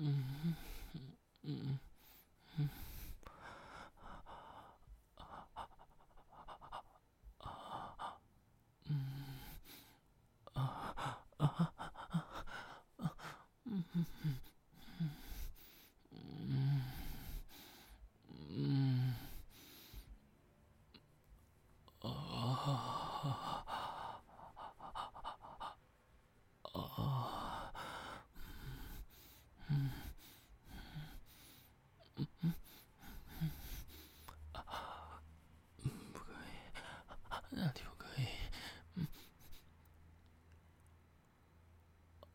Mm-hmm.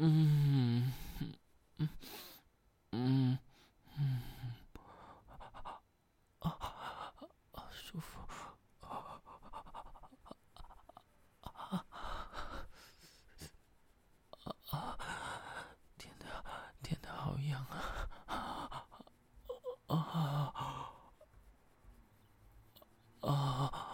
嗯嗯嗯嗯，啊啊啊！啊。啊。啊啊啊啊啊！啊。啊。啊。啊。啊。啊。啊啊啊！